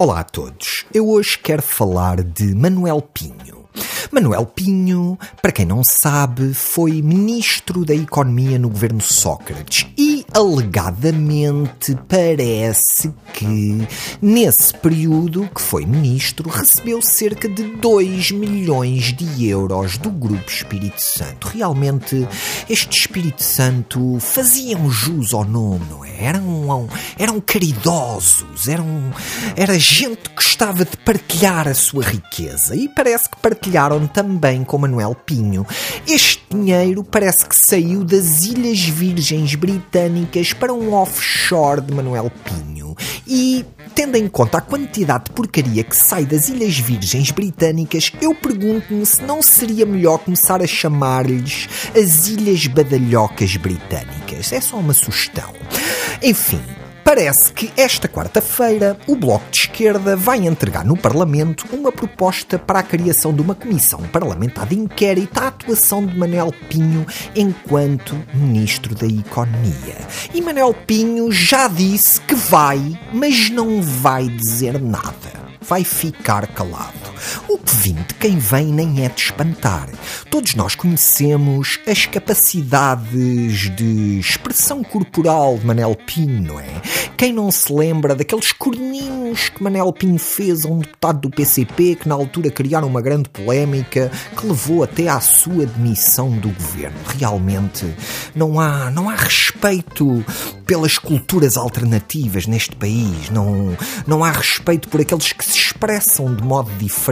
Olá a todos. Eu hoje quero falar de Manuel Pinho. Manuel Pinho, para quem não sabe, foi ministro da Economia no governo Sócrates e, alegadamente, parece que, nesse período que foi ministro, recebeu cerca de 2 milhões de euros do Grupo Espírito Santo. Realmente, este Espírito Santo faziam jus ao nome, não é? Eram, eram caridosos, eram, era gente que gostava de partilhar a sua riqueza e parece que partilharam também com Manuel Pinho. Este dinheiro parece que saiu das Ilhas Virgens Britânicas para um offshore de Manuel Pinho. E tendo em conta a quantidade de porcaria que sai das Ilhas Virgens Britânicas, eu pergunto-me se não seria melhor começar a chamar-lhes as Ilhas Badalhocas Britânicas. É só uma sugestão. Enfim, Parece que esta quarta-feira o Bloco de Esquerda vai entregar no Parlamento uma proposta para a criação de uma comissão parlamentar de inquérito à atuação de Manuel Pinho enquanto Ministro da Economia. E Manuel Pinho já disse que vai, mas não vai dizer nada vai ficar calado. O que vim de quem vem nem é de espantar. Todos nós conhecemos as capacidades de expressão corporal de Manel Pinho, não é? Quem não se lembra daqueles corninhos que Manel Pinho fez a um deputado do PCP que na altura criaram uma grande polémica que levou até à sua demissão do governo? Realmente não há, não há respeito pelas culturas alternativas neste país, não, não há respeito por aqueles que se expressam de modo diferente.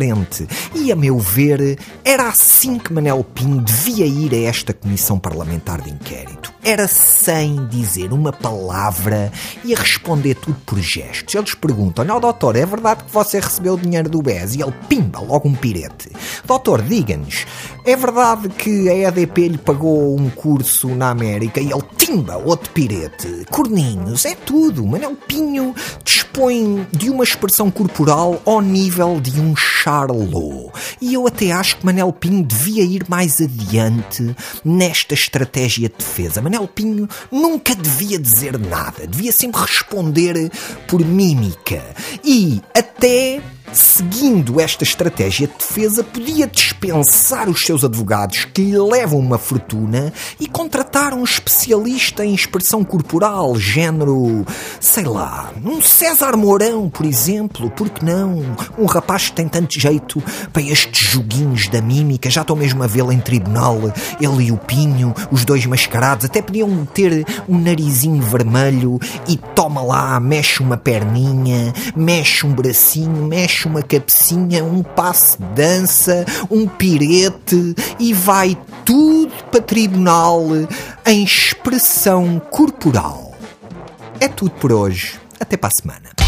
E, a meu ver, era assim que Manel Pinho devia ir a esta comissão parlamentar de inquérito. Era sem dizer uma palavra e a responder tudo por gestos. Eles perguntam: Olha, doutor, é verdade que você recebeu o dinheiro do BES? E ele pimba logo um pirete. Doutor, diga-nos, é verdade que a EDP lhe pagou um curso na América e ele timba outro pirete? Corninhos, é tudo. Manel Pinho dispõe de uma expressão corporal ao nível de um Charlot. E eu até acho que Manel Pinho devia ir mais adiante nesta estratégia de defesa. Manel Pinho nunca devia dizer nada, devia sempre responder por mímica. E até seguindo esta estratégia de defesa, podia dispensar os seus advogados que lhe levam uma fortuna e contratar um especialista em expressão corporal, género, sei lá, um César Mourão, por exemplo, porque não? Um rapaz que tem tanto jeito para estes joguinhos da mímica, já estou mesmo a vê-lo em tribunal, ele e o Pinho, os dois mascarados, até podiam ter um narizinho vermelho e toma lá, mexe uma perninha, mexe um bracinho, mexe uma cabecinha, um passo de dança, um pirete e vai tudo para tribunal em expressão corporal. É tudo por hoje. Até para a semana.